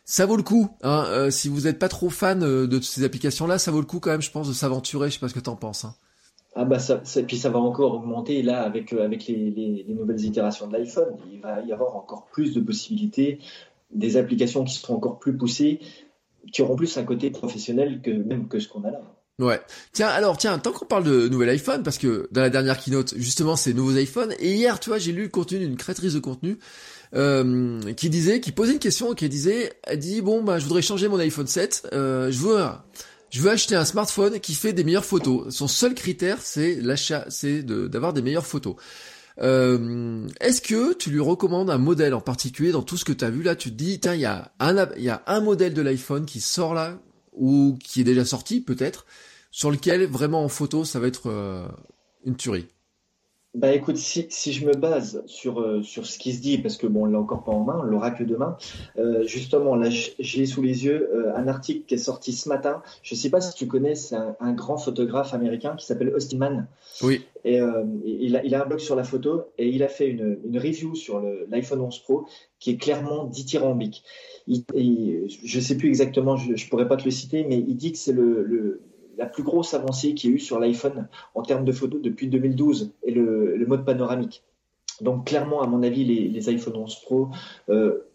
Ça vaut le coup, hein, euh, si vous n'êtes pas trop fan de ces applications-là, ça vaut le coup quand même, je pense, de s'aventurer, je sais pas ce que t'en penses. Hein. Ah bah ça, puis ça va encore augmenter là avec, avec les, les nouvelles itérations de l'iPhone. Il va y avoir encore plus de possibilités, des applications qui seront encore plus poussées, qui auront plus un côté professionnel que même que ce qu'on a là. Ouais. Tiens, alors tiens, tant qu'on parle de nouvel iPhone, parce que dans la dernière keynote, justement, c'est nouveaux iPhones. Et hier, tu vois, j'ai lu le contenu d'une créatrice de contenu euh, qui disait, qui posait une question, qui disait, elle dit bon bah je voudrais changer mon iPhone 7, euh, je veux, je veux acheter un smartphone qui fait des meilleures photos. Son seul critère, c'est l'achat, c'est d'avoir des meilleures photos. Euh, Est-ce que tu lui recommandes un modèle en particulier dans tout ce que tu as vu là? Tu te dis, tiens, il y a un, y a un modèle de l'iPhone qui sort là ou qui est déjà sorti peut-être sur lequel vraiment en photo ça va être euh, une tuerie bah écoute, si, si je me base sur, euh, sur ce qui se dit, parce que bon, on l'a encore pas en main, on l'aura que demain, euh, justement, là, j'ai sous les yeux un article qui est sorti ce matin. Je sais pas si tu connais, c'est un, grand photographe américain qui s'appelle Austin Mann. Oui. Et il, a, il a un blog sur la photo et il a fait une, une review sur l'iPhone 11 Pro qui est clairement dithyrambique. Il, je sais plus exactement, je, je pourrais pas te le citer, mais il dit que c'est le, le la plus grosse avancée qu'il y a eu sur l'iPhone en termes de photos depuis 2012 et le, mode panoramique. Donc clairement, à mon avis, les, iPhone 11 Pro euh,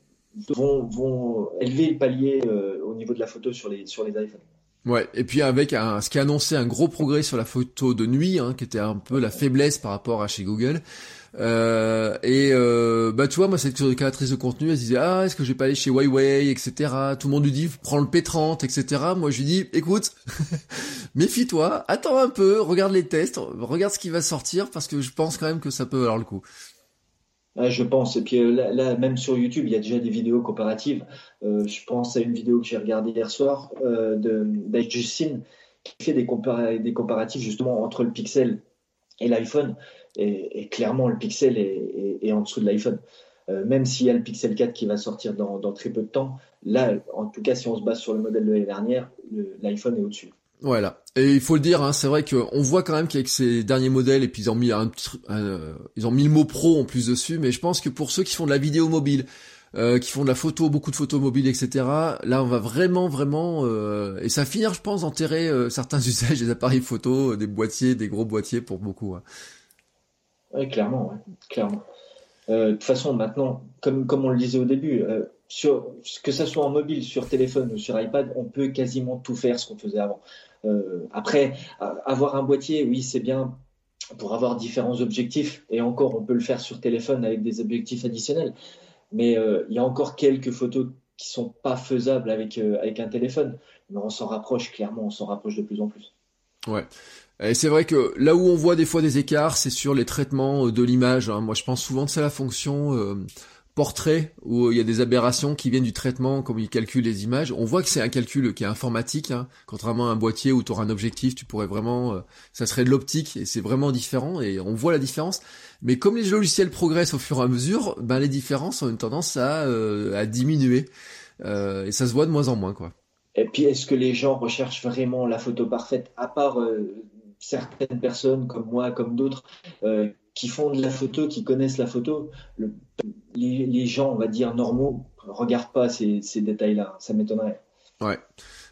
vont, élever le palier euh, au niveau de la photo sur les iPhones. Ouais, et puis avec un, ce qui a annoncé un gros progrès sur la photo de nuit, hein, qui était un peu la faiblesse par rapport à chez Google. Euh, et euh, bah tu vois, moi cette créatrice de contenu, elle se disait ah est-ce que je vais pas aller chez Huawei, etc. Tout le monde lui dit prends le P30, etc. Moi je lui dis écoute, méfie-toi, attends un peu, regarde les tests, regarde ce qui va sortir parce que je pense quand même que ça peut valoir le coup. Je pense. Et puis euh, là, même sur YouTube, il y a déjà des vidéos comparatives. je pense à une vidéo que j'ai regardée hier soir euh, de Justin qui fait des, des comparatifs justement entre le Pixel et l'iPhone et, clairement le Pixel est, en dessous de l'iPhone. Euh, même s'il y a le Pixel 4 qui va sortir dans, très peu de temps, là, en tout cas, si on se base sur le modèle de l'année dernière, l'iPhone est au-dessus. Voilà. Et il faut le dire, hein, c'est vrai qu'on voit quand même qu'avec ces derniers modèles, et puis ils ont mis un, ils ont mis le mot pro en plus dessus, mais je pense que pour ceux qui font de la vidéo mobile, euh, qui font de la photo, beaucoup de photos mobiles, etc. Là, on va vraiment, vraiment, euh, et ça finir, je pense, d'enterrer euh, certains usages des appareils photo, des boîtiers, des gros boîtiers pour beaucoup. Hein. Oui, clairement, clairement. de toute façon, maintenant, comme, comme on le disait au début, sur, que ça soit en mobile, sur téléphone ou sur iPad, on peut quasiment tout faire ce qu'on faisait avant. Après, avoir un boîtier, oui, c'est bien pour avoir différents objectifs, et encore, on peut le faire sur téléphone avec des objectifs additionnels mais euh, il y a encore quelques photos qui sont pas faisables avec, euh, avec un téléphone. Mais on s'en rapproche, clairement, on s'en rapproche de plus en plus. Ouais. Et c'est vrai que là où on voit des fois des écarts, c'est sur les traitements euh, de l'image. Hein. Moi, je pense souvent que c'est la fonction portrait où il y a des aberrations qui viennent du traitement, comme il calcule les images. On voit que c'est un calcul qui est informatique, hein. contrairement à un boîtier où tu auras un objectif, tu pourrais vraiment, ça serait de l'optique et c'est vraiment différent et on voit la différence. Mais comme les logiciels progressent au fur et à mesure, ben les différences ont une tendance à, euh, diminuer. Euh, et ça se voit de moins en moins. Et puis, est-ce que les gens recherchent vraiment la photo parfaite, à part euh, certaines personnes comme moi, comme d'autres, qui font de la photo, qui connaissent la photo les, gens, on va dire, normaux, regardent pas ces, ces détails-là. Ça m'étonnerait. Ouais.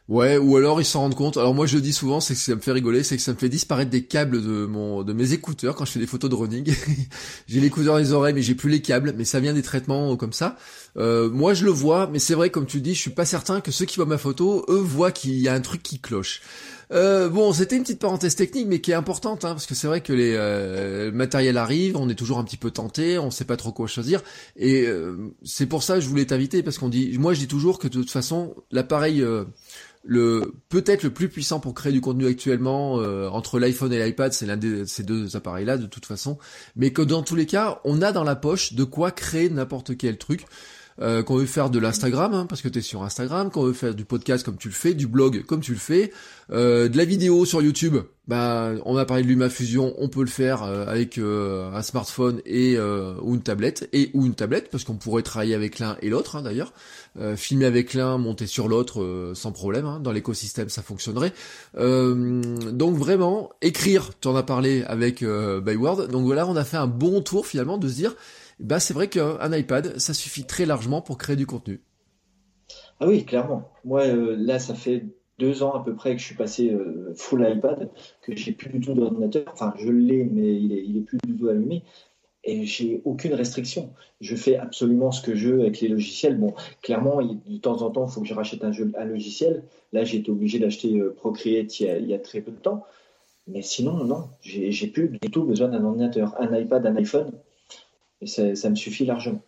Ouais, ou alors ils s'en rendent compte. Alors moi je le dis souvent, c'est que ça me fait rigoler, c'est que ça me fait disparaître des câbles de mon de mes écouteurs quand je fais des photos de running. j'ai l'écouteur dans les oreilles, mais j'ai plus les câbles, mais ça vient des traitements comme ça. Euh, moi je le vois, mais c'est vrai comme tu dis, je suis pas certain que ceux qui voient ma photo, eux voient qu'il y a un truc qui cloche. Euh, bon, c'était une petite parenthèse technique, mais qui est importante, hein, parce que c'est vrai que les euh, matériels arrivent, on est toujours un petit peu tenté, on sait pas trop quoi choisir, et euh, c'est pour ça que je voulais t'inviter, parce qu'on dit, moi je dis toujours que de toute façon, l'appareil le peut-être le plus puissant pour créer du contenu actuellement euh, entre l'iPhone et l'iPad, c'est l'un de ces deux appareils-là de toute façon, mais que dans tous les cas, on a dans la poche de quoi créer n'importe quel truc. Euh, qu'on veut faire de l'Instagram, hein, parce que tu es sur Instagram, qu'on veut faire du podcast comme tu le fais, du blog comme tu le fais, euh, de la vidéo sur YouTube, bah, on a parlé de LumaFusion, on peut le faire euh, avec euh, un smartphone et ou une tablette, et ou une tablette, parce qu'on pourrait travailler avec l'un et l'autre hein, d'ailleurs, filmer avec l'un, monter sur l'autre sans problème, hein, dans l'écosystème ça fonctionnerait. donc vraiment, écrire, tu en as parlé avec Byword, donc voilà, on a fait un bon tour finalement de se dire, bah c'est vrai qu'un iPad, ça suffit très largement pour créer du contenu. Ah oui, clairement. Moi, là, ça fait deux ans à peu près que je suis passé euh, full iPad, que j'ai plus du tout d'ordinateur. Enfin, je l'ai, mais il est, il est plus du tout allumé. Et j'ai aucune restriction. Je fais absolument ce que je veux avec les logiciels. Bon, clairement, de temps en temps, il faut que je rachète un, jeu, un logiciel. Là, j'ai été obligé d'acheter euh, Procreate il y, a, très peu de temps. Mais sinon, non, j'ai plus du tout besoin d'un ordinateur. Un iPad, un iPhone, et ça me suffit largement.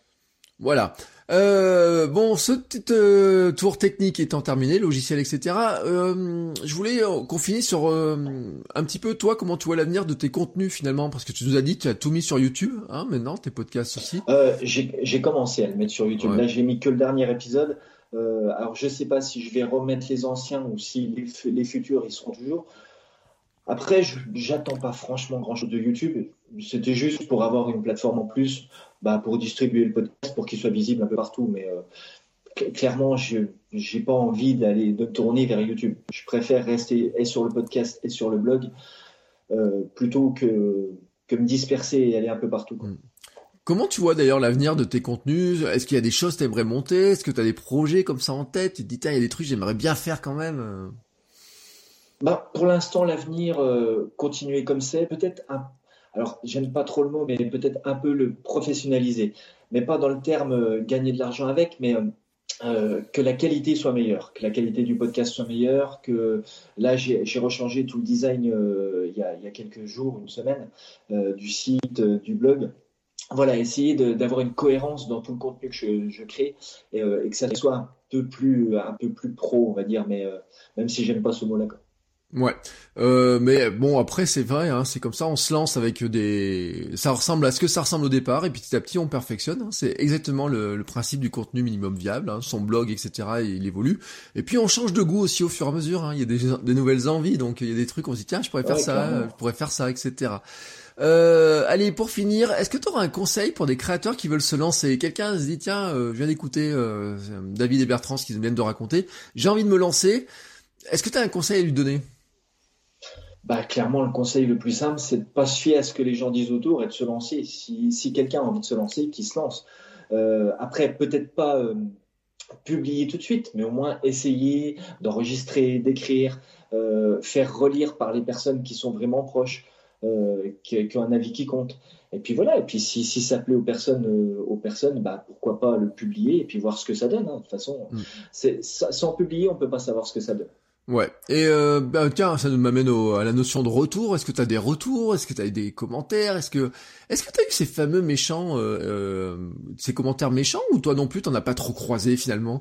Voilà. Euh, bon, ce petit euh, tour technique étant terminé, logiciel, etc. Euh, je voulais qu'on finisse sur un petit peu toi, comment tu vois l'avenir de tes contenus finalement, parce que tu nous as dit tu as tout mis sur YouTube, hein, maintenant tes podcasts aussi. j'ai commencé à le mettre sur YouTube. Là, j'ai mis que le dernier épisode. alors, je sais pas si je vais remettre les anciens ou si les, les futurs ils seront toujours. Après, j'attends pas franchement grand chose de YouTube. C'était juste pour avoir une plateforme en plus bah, pour distribuer le podcast, pour qu'il soit visible un peu partout. Mais euh, clairement, je n'ai pas envie d'aller de tourner vers YouTube. Je préfère rester et sur le podcast et sur le blog euh, plutôt que, que me disperser et aller un peu partout. Hmm. Comment tu vois d'ailleurs l'avenir de tes contenus? Est-ce qu'il y a des choses que tu aimerais monter? Est-ce que tu as des projets comme ça en tête? Tu te dis, tiens, il y a des trucs que j'aimerais bien faire quand même bah, Pour l'instant, l'avenir, euh, continuer comme c'est, peut-être un alors j'aime pas trop le mot, mais peut-être un peu le professionnaliser, mais pas dans le terme euh, gagner de l'argent avec, mais euh, que la qualité soit meilleure, que la qualité du podcast soit meilleure, que là j'ai rechangé tout le design il, y a, quelques jours, une semaine, du site, du blog. Voilà, essayer d'avoir une cohérence dans tout le contenu que je, crée et, que ça soit un peu plus, un peu plus pro, on va dire, mais même si j'aime pas ce mot-là. Ouais, euh, mais bon après c'est vrai, hein, c'est comme ça, on se lance avec des, ça ressemble à ce que ça ressemble au départ et petit à petit on perfectionne. Hein. c'est exactement le, principe du contenu minimum viable, hein, son blog etc. il évolue et puis on change de goût aussi au fur et à mesure. Hein. il y a des, des, nouvelles envies, donc il y a des trucs on se dit tiens je pourrais faire ça, je pourrais faire ça etc. Euh, allez, pour finir, est-ce que tu auras un conseil pour des créateurs qui veulent se lancer? Quelqu'un se dit, tiens, euh, je viens d'écouter euh, David et Bertrand, ce qu'ils viennent de raconter, j'ai envie de me lancer. Est-ce que tu as un conseil à lui donner? Bah, clairement, le conseil le plus simple, c'est de pas se fier à ce que les gens disent autour et de se lancer. Si, si quelqu'un a envie de se lancer, qu'il se lance. Euh, après, peut-être pas euh, publier tout de suite, mais au moins essayer d'enregistrer, d'écrire, euh, faire relire par les personnes qui sont vraiment proches, qui, qui, ont un avis qui compte. Et puis voilà, et puis si, si ça plaît aux personnes, aux personnes bah, pourquoi pas le publier et puis voir ce que ça donne. Hein. De toute façon, mm. sans publier, on peut pas savoir ce que ça donne. Ouais. Et euh, bah, tiens, ça nous m'amène à la notion de retour. Est-ce que tu as des retours? Est-ce que tu as des commentaires? Est-ce que est-ce que tu as eu ces fameux méchants, euh, euh, ces commentaires méchants ou toi non plus t'en as pas trop croisé finalement?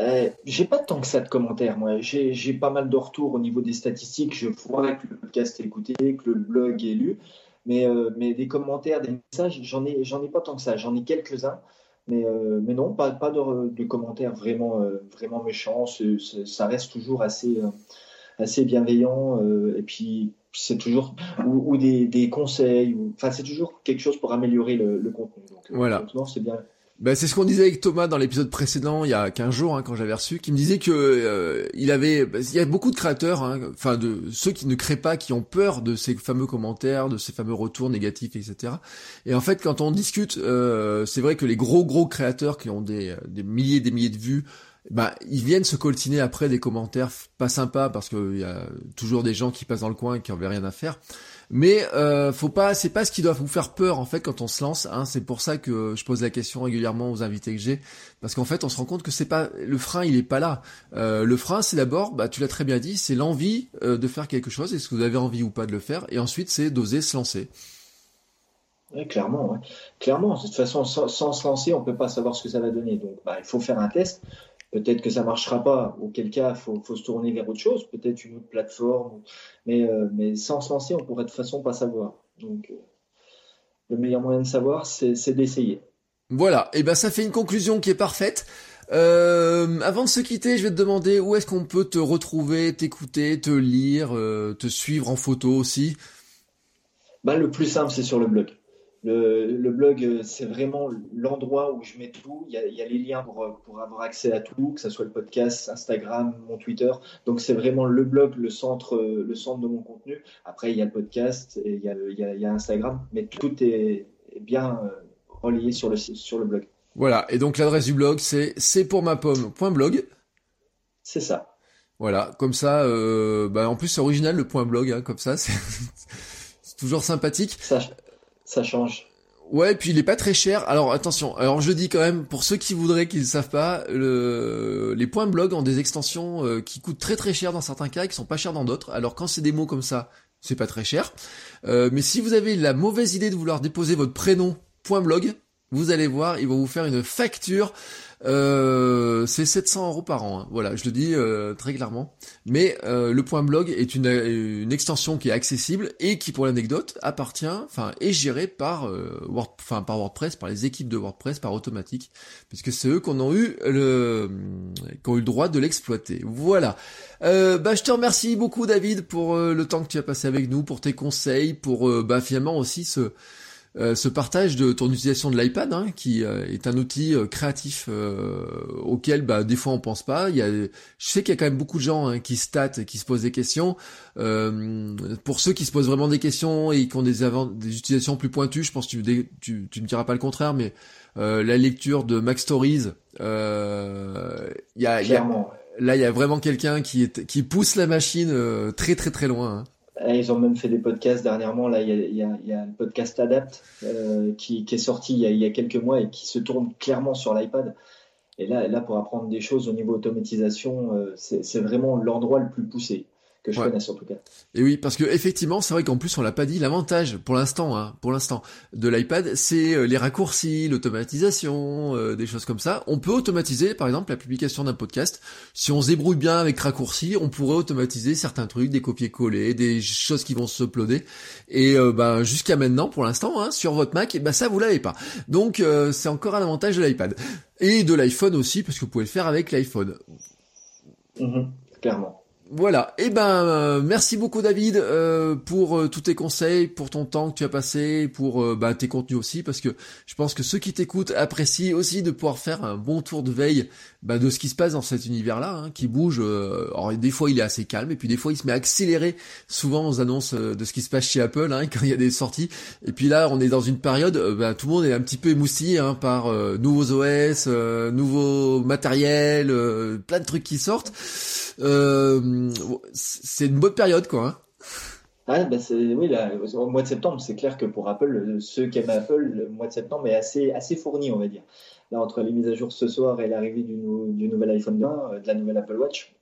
Euh, j'ai pas tant que ça de commentaires, moi. J'ai pas mal de retours au niveau des statistiques. Je vois que le podcast est écouté, que le blog est lu. Mais, mais des commentaires, des messages, j'en ai, j'en ai pas tant que ça. J'en ai quelques-uns. Mais, euh, mais non, pas, pas de, de commentaires vraiment, euh, vraiment méchants. ça reste toujours assez, euh, assez bienveillant. et puis, c'est toujours. Ou, ou des, des, conseils. enfin, c'est toujours quelque chose pour améliorer le, le contenu. Donc, voilà. c'est bien. Ben, c'est ce qu'on disait avec Thomas dans l'épisode précédent, il y a 15 jours, hein, quand j'avais reçu, qui me disait que euh, il avait, il y a beaucoup de créateurs, hein, enfin de ceux qui ne créent pas, qui ont peur de ces fameux commentaires, de ces fameux retours négatifs, etc. Et en fait, quand on discute, euh, c'est vrai que les gros gros créateurs qui ont des, milliers des milliers de vues, bah, ils viennent se coltiner après des commentaires pas sympas parce qu'il y a toujours des gens qui passent dans le coin et qui n'avaient rien à faire. Mais euh, faut pas, c'est pas ce qui doit vous faire peur en fait quand on se lance. Hein. C'est pour ça que je pose la question régulièrement aux invités que j'ai, parce qu'en fait on se rend compte que c'est pas le frein, il est pas là. Euh, le frein, c'est d'abord, bah tu l'as très bien dit, c'est l'envie euh, de faire quelque chose. Est-ce que vous avez envie ou pas de le faire? Et ensuite, c'est d'oser se lancer. Oui, clairement, ouais. clairement. De toute façon, sans, sans, se lancer, on peut pas savoir ce que ça va donner. Donc, bah, il faut faire un test. Peut-être que ça marchera pas, auquel cas, faut, faut se tourner vers autre chose, peut-être une autre plateforme. Mais, euh, mais sans se lancer, on pourrait de toute façon pas savoir. Donc, euh, le meilleur moyen de savoir, c'est d'essayer. Voilà. Et ben, ça fait une conclusion qui est parfaite. Euh, avant de se quitter, je vais te demander où est-ce qu'on peut te retrouver, t'écouter, te lire, te suivre en photo aussi? Ben, le plus simple, c'est sur le blog. Le, le, blog, euh, c'est vraiment l'endroit où je mets tout. Il y, a, il y, a, les liens pour, euh, pour avoir accès à tout, que ce soit le podcast, Instagram, mon Twitter. Donc, c'est vraiment le blog, le centre, euh, le centre de mon contenu. Après, il y a le podcast et il y a, il y a, il y a Instagram, mais tout est, bien relié sur le, sur le blog. Voilà. Et donc, l'adresse du blog, c'est c'est pour ma pomme.blog. C'est ça. Voilà. Comme ça, euh, bah, en plus, c'est original le point blog, hein, comme ça. C'est toujours sympathique. Ça, ça change. Ouais, puis il est pas très cher. Alors attention, alors je dis quand même pour ceux qui voudraient qu'ils ne savent pas, le... les points blog ont des extensions euh, qui coûtent très très cher dans certains cas et qui sont pas chers dans d'autres. Alors quand c'est des mots comme ça, c'est pas très cher. Euh, mais si vous avez la mauvaise idée de vouloir déposer votre prénom point blog, vous allez voir, ils vont vous faire une facture euh, c'est 700 euros par an. Hein. Voilà, je le dis euh, très clairement. Mais euh, le point blog est une, une, extension qui est accessible et qui, pour l'anecdote, appartient, enfin, est gérée par, euh, Word, enfin, par WordPress, par les équipes de WordPress, par automatique, puisque c'est eux qui ont eu le, qui ont eu le droit de l'exploiter. Voilà. bah, je te remercie beaucoup, David, pour le temps que tu as passé avec nous, pour tes conseils, pour bah, finalement aussi ce euh, ce partage de ton utilisation de l'iPad, hein, qui euh, est un outil euh, créatif auquel bah, des fois on pense pas. Il y a, je sais qu'il y a quand même beaucoup de gens hein, qui statent, qui se posent des questions. pour ceux qui se posent vraiment des questions et qui ont des, des utilisations plus pointues, je pense que tu, tu, tu me diras pas le contraire, mais la lecture de Mac Stories, il y a, y a, là il y a vraiment quelqu'un qui, est, qui pousse la machine très très très loin. Hein. Ils ont même fait des podcasts dernièrement. Là, il y a, un podcast Adapt euh, qui, est sorti il y, a, il y, a, quelques mois et qui se tourne clairement sur l'iPad. Et là, là, pour apprendre des choses au niveau automatisation, euh, c'est vraiment l'endroit le plus poussé que je ouais. connaisse en tout cas. Et oui, parce que effectivement, c'est vrai qu'en plus on l'a pas dit, l'avantage pour l'instant, hein, pour l'instant, de l'iPad, c'est euh, les raccourcis, l'automatisation, euh, des choses comme ça. On peut automatiser, par exemple, la publication d'un podcast. Si on se débrouille bien avec raccourcis, on pourrait automatiser certains trucs, des copier-coller, des choses qui vont se uploader. Et euh, ben jusqu'à maintenant, pour l'instant, hein, sur votre Mac, et ben ça vous l'avez pas. Donc euh, c'est encore un avantage de l'iPad et de l'iPhone aussi, parce que vous pouvez le faire avec l'iPhone. Mmh, clairement. Voilà. Eh ben, euh, merci beaucoup David euh, pour euh, tous tes conseils, pour ton temps que tu as passé, pour bah, tes contenus aussi, parce que je pense que ceux qui t'écoutent apprécient aussi de pouvoir faire un bon tour de veille bah, de ce qui se passe dans cet univers-là, hein, qui bouge. alors des fois il est assez calme, et puis des fois il se met à accélérer souvent aux annonces de ce qui se passe chez Apple hein, quand il y a des sorties. Et puis là, on est dans une période, bah, tout le monde est un petit peu émoustillé hein, par nouveaux OS, nouveaux matériels, plein de trucs qui sortent. Euh, c'est une bonne période, quoi. Ah, bah oui, là, au mois de septembre, c'est clair que pour Apple, ceux qui aiment Apple, le mois de septembre est assez, assez fourni, on va dire. Là, entre les mises à jour ce soir et l'arrivée du, du, nouvel iPhone 20, euh, de la nouvelle Apple Watch,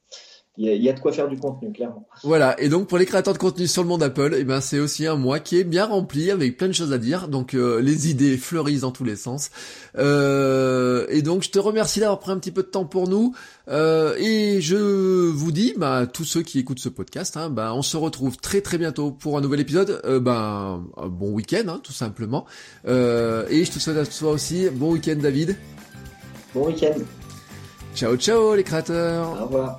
il y, a de quoi faire du contenu, clairement. Voilà, et donc pour les créateurs de contenu sur le monde Apple, eh ben c'est aussi un mois qui est bien rempli avec plein de choses à dire. Donc euh, les idées fleurissent dans tous les sens. Euh, et donc je te remercie d'avoir pris un petit peu de temps pour nous. Euh, et je vous dis, bah, tous ceux qui écoutent ce podcast, hein, bah, on se retrouve très très bientôt pour un nouvel épisode. Euh, bah, un bon week-end, hein, tout simplement. Euh, et je te souhaite à toi aussi bon week-end, David. Bon week-end. Ciao ciao les créateurs. Au revoir.